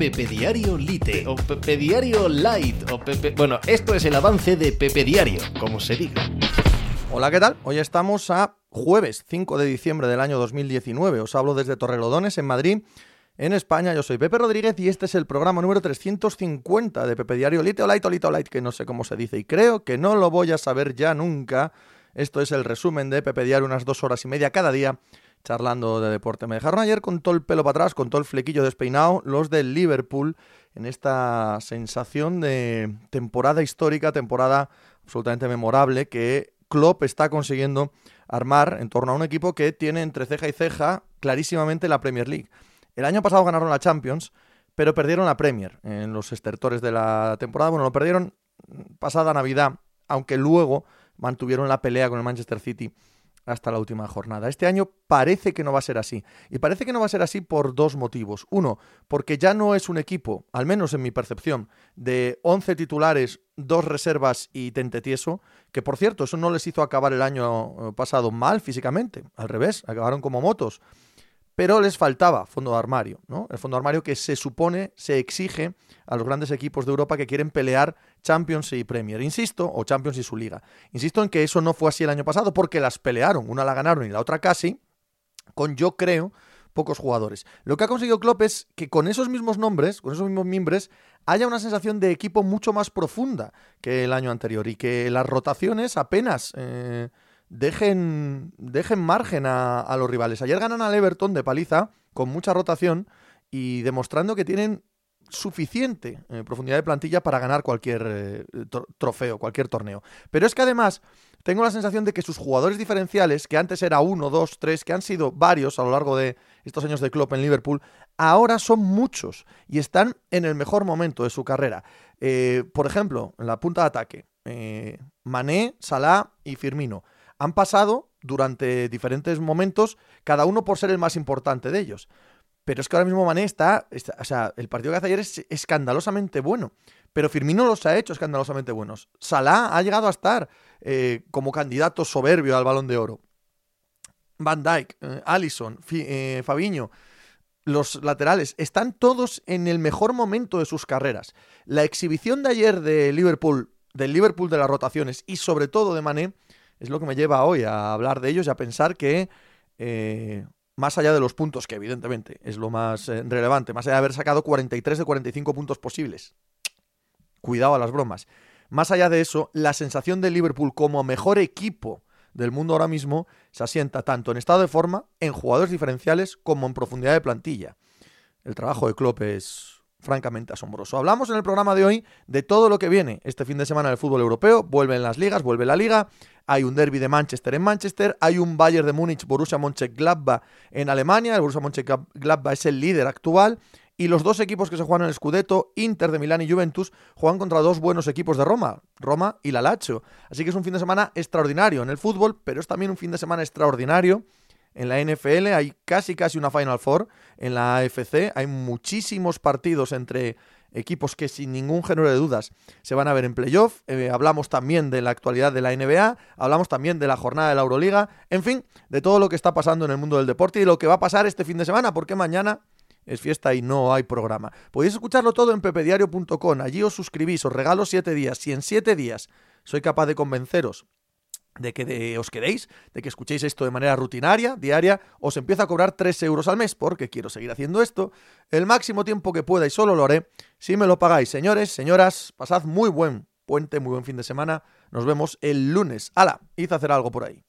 Pepe Diario Lite o Pepe Diario Light o Pepe... Bueno, esto es el avance de Pepe Diario, como se diga. Hola, ¿qué tal? Hoy estamos a jueves 5 de diciembre del año 2019. Os hablo desde Torrelodones, en Madrid, en España. Yo soy Pepe Rodríguez y este es el programa número 350 de Pepe Diario Lite o Light o Light o Light, que no sé cómo se dice y creo que no lo voy a saber ya nunca. Esto es el resumen de Pepe Diario, unas dos horas y media cada día charlando de deporte. Me dejaron ayer con todo el pelo para atrás, con todo el flequillo despeinado, los del Liverpool, en esta sensación de temporada histórica, temporada absolutamente memorable que Klopp está consiguiendo armar en torno a un equipo que tiene entre ceja y ceja clarísimamente la Premier League. El año pasado ganaron la Champions, pero perdieron la Premier en los estertores de la temporada. Bueno, lo perdieron pasada Navidad, aunque luego mantuvieron la pelea con el Manchester City hasta la última jornada. Este año parece que no va a ser así. Y parece que no va a ser así por dos motivos. Uno, porque ya no es un equipo, al menos en mi percepción, de 11 titulares, dos reservas y tente tieso, que por cierto, eso no les hizo acabar el año eh, pasado mal físicamente, al revés, acabaron como motos pero les faltaba fondo de armario, ¿no? El fondo de armario que se supone, se exige a los grandes equipos de Europa que quieren pelear Champions y Premier, insisto, o Champions y su liga. Insisto en que eso no fue así el año pasado porque las pelearon, una la ganaron y la otra casi, con yo creo pocos jugadores. Lo que ha conseguido Klopp es que con esos mismos nombres, con esos mismos miembros, haya una sensación de equipo mucho más profunda que el año anterior y que las rotaciones apenas eh, dejen, dejen margen a, los rivales. Ayer ganan al Everton de paliza, con mucha rotación y demostrando que tienen suficiente eh, profundidad de plantilla para ganar cualquier eh, trofeo, cualquier torneo. Pero es que además tengo la sensación de que sus jugadores diferenciales, que antes era uno, dos, tres, que han sido varios a lo largo de estos años de club en Liverpool, ahora son muchos y están en el mejor momento de su carrera. Eh, por ejemplo, en la punta de ataque, Mané, Salah y Firmino han pasado durante diferentes momentos, cada uno por ser el más importante de ellos. Pero es que ahora mismo Mané está, o sea, el partido que hace ayer es escandalosamente bueno. Pero Firmino los ha hecho escandalosamente buenos. Salah ha llegado a estar eh, como candidato soberbio al balón de oro. Van Dyke, eh, Allison, eh, Fabiño, los laterales, están todos en el mejor momento de sus carreras. La exhibición de ayer de Liverpool, del Liverpool de las rotaciones y sobre todo de Mané, es lo que me lleva hoy a hablar de ellos y a pensar que, eh, más allá de los puntos, que evidentemente es lo más eh, relevante, más allá de haber sacado 43 de 45 puntos posibles, cuidado a las bromas, más allá de eso, la sensación de Liverpool como mejor equipo del mundo ahora mismo se asienta tanto en estado de forma, en jugadores diferenciales, como en profundidad de plantilla. El trabajo de Klopp es francamente asombroso. Hablamos en el programa de hoy de todo lo que viene este fin de semana del fútbol europeo. Vuelven las ligas, vuelve la liga. Hay un derby de Manchester en Manchester. Hay un Bayern de Múnich, Borussia Mönchengladbach en Alemania. El Borussia Mönchengladbach es el líder actual. Y los dos equipos que se juegan en el Scudetto, Inter de Milán y Juventus, juegan contra dos buenos equipos de Roma, Roma y la Lazio. Así que es un fin de semana extraordinario en el fútbol, pero es también un fin de semana extraordinario en la NFL hay casi casi una Final Four. En la AFC hay muchísimos partidos entre equipos que sin ningún género de dudas se van a ver en playoff. Eh, hablamos también de la actualidad de la NBA, hablamos también de la jornada de la Euroliga, en fin, de todo lo que está pasando en el mundo del deporte y lo que va a pasar este fin de semana, porque mañana es fiesta y no hay programa. Podéis escucharlo todo en pepediario.com, allí os suscribís, os regalo siete días. Si en siete días soy capaz de convenceros de que os quedéis, de que escuchéis esto de manera rutinaria, diaria, os empiezo a cobrar 3 euros al mes porque quiero seguir haciendo esto el máximo tiempo que pueda y solo lo haré si me lo pagáis. Señores, señoras, pasad muy buen puente, muy buen fin de semana. Nos vemos el lunes. ¡Hala! Hice hacer algo por ahí.